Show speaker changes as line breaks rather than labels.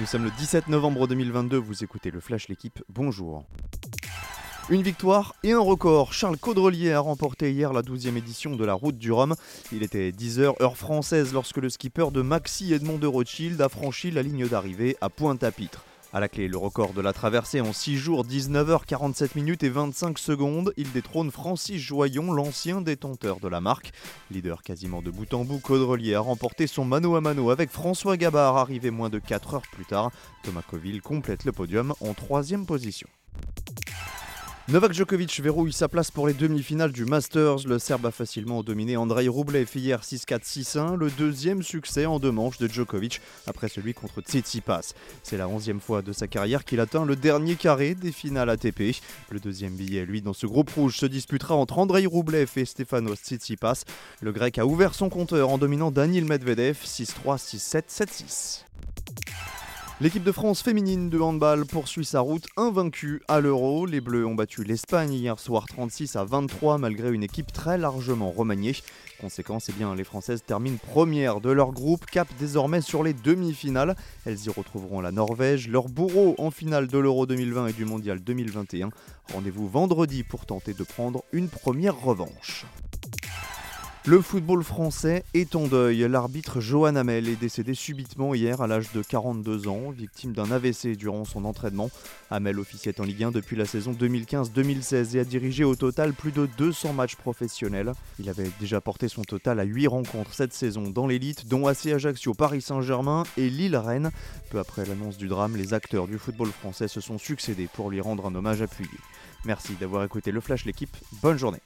Nous sommes le 17 novembre 2022, vous écoutez le Flash L'équipe, bonjour. Une victoire et un record. Charles Caudrelier a remporté hier la 12e édition de la Route du Rhum. Il était 10h heure française lorsque le skipper de Maxi Edmond de Rothschild a franchi la ligne d'arrivée à Pointe-à-Pitre. À la clé, le record de la traversée en 6 jours, 19h47 minutes et 25 secondes. Il détrône Francis Joyon, l'ancien détenteur de la marque. Leader quasiment de bout en bout, Caudrelier a remporté son mano à mano avec François Gabard, arrivé moins de 4 heures plus tard. Thomas Coville complète le podium en troisième position. Novak Djokovic verrouille sa place pour les demi-finales du Masters. Le Serbe a facilement dominé Andrei Rublev hier 6-4-6-1, le deuxième succès en deux manches de Djokovic après celui contre Tsitsipas. C'est la onzième fois de sa carrière qu'il atteint le dernier carré des finales ATP. Le deuxième billet, lui, dans ce groupe rouge, se disputera entre Andrei Rublev et Stefanos Tsitsipas. Le Grec a ouvert son compteur en dominant Daniil Medvedev 6-3, 6-7, 7-6. L'équipe de France féminine de handball poursuit sa route invaincue à l'Euro. Les Bleus ont battu l'Espagne hier soir 36 à 23 malgré une équipe très largement remaniée. Conséquence, eh bien, les Françaises terminent première de leur groupe, cap désormais sur les demi-finales. Elles y retrouveront la Norvège, leur bourreau en finale de l'Euro 2020 et du Mondial 2021. Rendez-vous vendredi pour tenter de prendre une première revanche. Le football français est en deuil. L'arbitre Johan Hamel est décédé subitement hier à l'âge de 42 ans, victime d'un AVC durant son entraînement. Hamel officiait en Ligue 1 depuis la saison 2015-2016 et a dirigé au total plus de 200 matchs professionnels. Il avait déjà porté son total à 8 rencontres cette saison dans l'élite, dont AC Ajaccio, Paris Saint-Germain et Lille-Rennes. Peu après l'annonce du drame, les acteurs du football français se sont succédés pour lui rendre un hommage appuyé. Merci d'avoir écouté le Flash l'équipe. Bonne journée.